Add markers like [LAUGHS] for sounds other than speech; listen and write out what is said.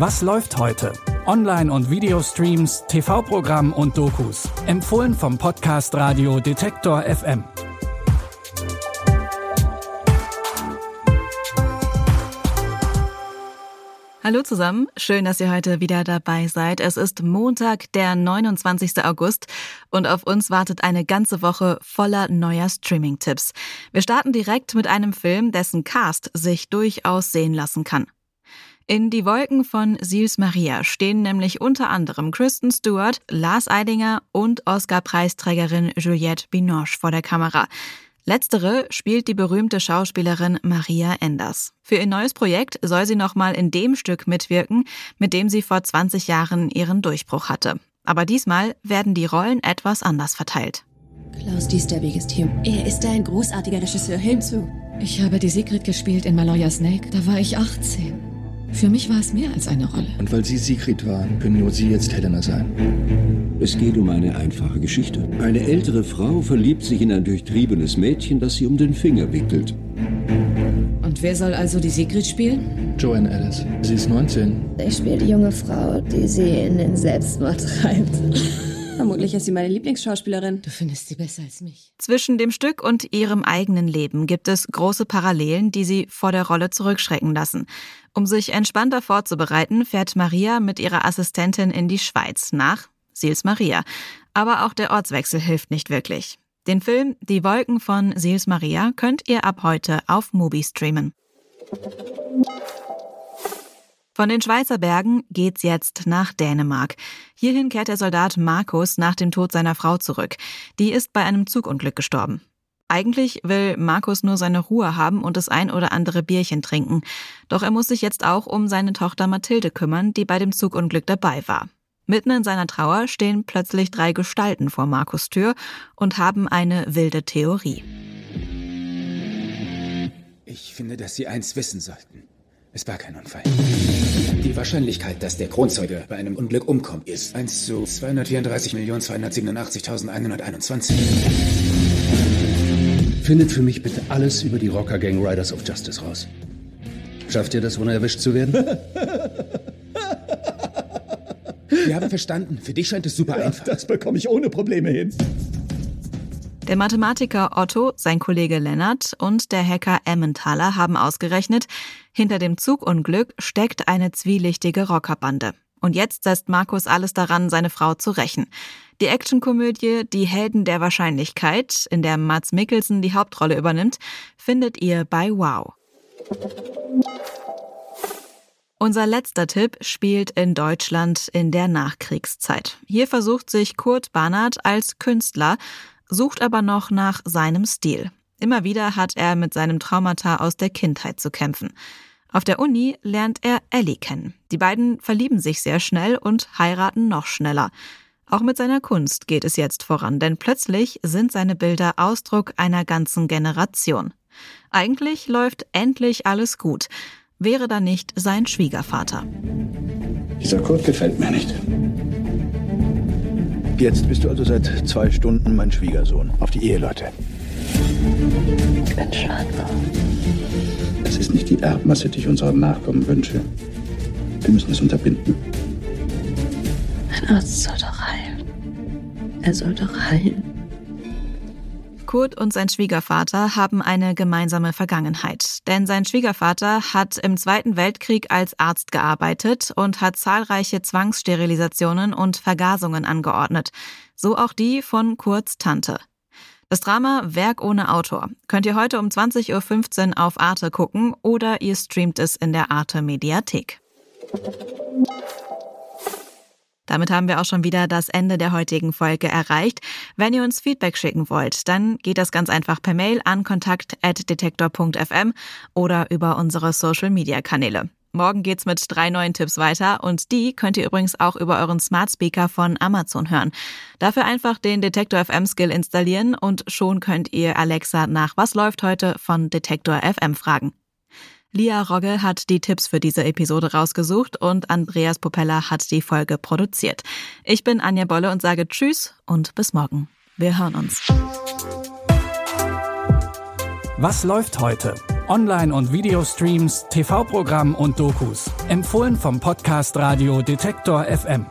Was läuft heute? Online- und Videostreams, TV-Programm und Dokus. Empfohlen vom Podcast Radio Detektor FM. Hallo zusammen, schön, dass ihr heute wieder dabei seid. Es ist Montag, der 29. August und auf uns wartet eine ganze Woche voller neuer Streaming-Tipps. Wir starten direkt mit einem Film, dessen Cast sich durchaus sehen lassen kann. In Die Wolken von Sils Maria stehen nämlich unter anderem Kristen Stewart, Lars Eidinger und Oscar-Preisträgerin Juliette Binoche vor der Kamera. Letztere spielt die berühmte Schauspielerin Maria Enders. Für ihr neues Projekt soll sie nochmal in dem Stück mitwirken, mit dem sie vor 20 Jahren ihren Durchbruch hatte. Aber diesmal werden die Rollen etwas anders verteilt. Klaus Diesterweg ist hier. Er ist ein großartiger Regisseur. Hinzu. Ich habe die Sigrid gespielt in Maloya Snake. Da war ich 18. Für mich war es mehr als eine Rolle. Und weil Sie Sigrid waren, können nur Sie jetzt Helena sein. Es geht um eine einfache Geschichte. Eine ältere Frau verliebt sich in ein durchtriebenes Mädchen, das sie um den Finger wickelt. Und wer soll also die Sigrid spielen? Joanne Alice. Sie ist 19. Ich spiele die junge Frau, die sie in den Selbstmord [LAUGHS] treibt. Vermutlich ist sie meine Lieblingsschauspielerin. Du findest sie besser als mich. Zwischen dem Stück und ihrem eigenen Leben gibt es große Parallelen, die sie vor der Rolle zurückschrecken lassen. Um sich entspannter vorzubereiten, fährt Maria mit ihrer Assistentin in die Schweiz nach Sils Maria. Aber auch der Ortswechsel hilft nicht wirklich. Den Film Die Wolken von Sils Maria könnt ihr ab heute auf Mubi streamen. Von den Schweizer Bergen geht's jetzt nach Dänemark. Hierhin kehrt der Soldat Markus nach dem Tod seiner Frau zurück. Die ist bei einem Zugunglück gestorben. Eigentlich will Markus nur seine Ruhe haben und das ein oder andere Bierchen trinken. Doch er muss sich jetzt auch um seine Tochter Mathilde kümmern, die bei dem Zugunglück dabei war. Mitten in seiner Trauer stehen plötzlich drei Gestalten vor Markus Tür und haben eine wilde Theorie. Ich finde, dass Sie eins wissen sollten. Es war kein Unfall. Die Wahrscheinlichkeit, dass der Kronzeuge bei einem Unglück umkommt, ist 1 zu 234.287.121. Findet für mich bitte alles über die Rocker Gang Riders of Justice raus. Schafft ihr das, ohne erwischt zu werden? [LAUGHS] Wir haben verstanden. Für dich scheint es super einfach. Das bekomme ich ohne Probleme hin. Der Mathematiker Otto, sein Kollege Lennart und der Hacker Emmentaler haben ausgerechnet, hinter dem Zugunglück steckt eine zwielichtige Rockerbande. Und jetzt setzt Markus alles daran, seine Frau zu rächen. Die Actionkomödie Die Helden der Wahrscheinlichkeit, in der Mats Mikkelsen die Hauptrolle übernimmt, findet ihr bei Wow. Unser letzter Tipp spielt in Deutschland in der Nachkriegszeit. Hier versucht sich Kurt Barnard als Künstler sucht aber noch nach seinem Stil. Immer wieder hat er mit seinem Traumata aus der Kindheit zu kämpfen. Auf der Uni lernt er Ellie kennen. Die beiden verlieben sich sehr schnell und heiraten noch schneller. Auch mit seiner Kunst geht es jetzt voran, denn plötzlich sind seine Bilder Ausdruck einer ganzen Generation. Eigentlich läuft endlich alles gut. Wäre da nicht sein Schwiegervater. Dieser Kurt gefällt mir nicht. Jetzt bist du also seit zwei Stunden mein Schwiegersohn. Auf die Eheleute. Entscheidbar. Es ist nicht die Erbmasse, die ich unseren Nachkommen wünsche. Wir müssen es unterbinden. Ein Arzt soll doch heilen. Er soll doch heilen. Kurt und sein Schwiegervater haben eine gemeinsame Vergangenheit. Denn sein Schwiegervater hat im Zweiten Weltkrieg als Arzt gearbeitet und hat zahlreiche Zwangssterilisationen und Vergasungen angeordnet. So auch die von Kurts Tante. Das Drama Werk ohne Autor könnt ihr heute um 20.15 Uhr auf Arte gucken oder ihr streamt es in der Arte Mediathek. Damit haben wir auch schon wieder das Ende der heutigen Folge erreicht. Wenn ihr uns Feedback schicken wollt, dann geht das ganz einfach per Mail an kontakt.detektor.fm oder über unsere Social Media Kanäle. Morgen geht's mit drei neuen Tipps weiter und die könnt ihr übrigens auch über euren Smart Speaker von Amazon hören. Dafür einfach den Detektor FM Skill installieren und schon könnt ihr Alexa nach Was läuft heute von Detektor FM fragen. Lia Rogge hat die Tipps für diese Episode rausgesucht und Andreas Popella hat die Folge produziert. Ich bin Anja Bolle und sage Tschüss und bis morgen. Wir hören uns. Was läuft heute? Online- und Videostreams, TV-Programm und Dokus. Empfohlen vom Podcast Radio Detektor FM.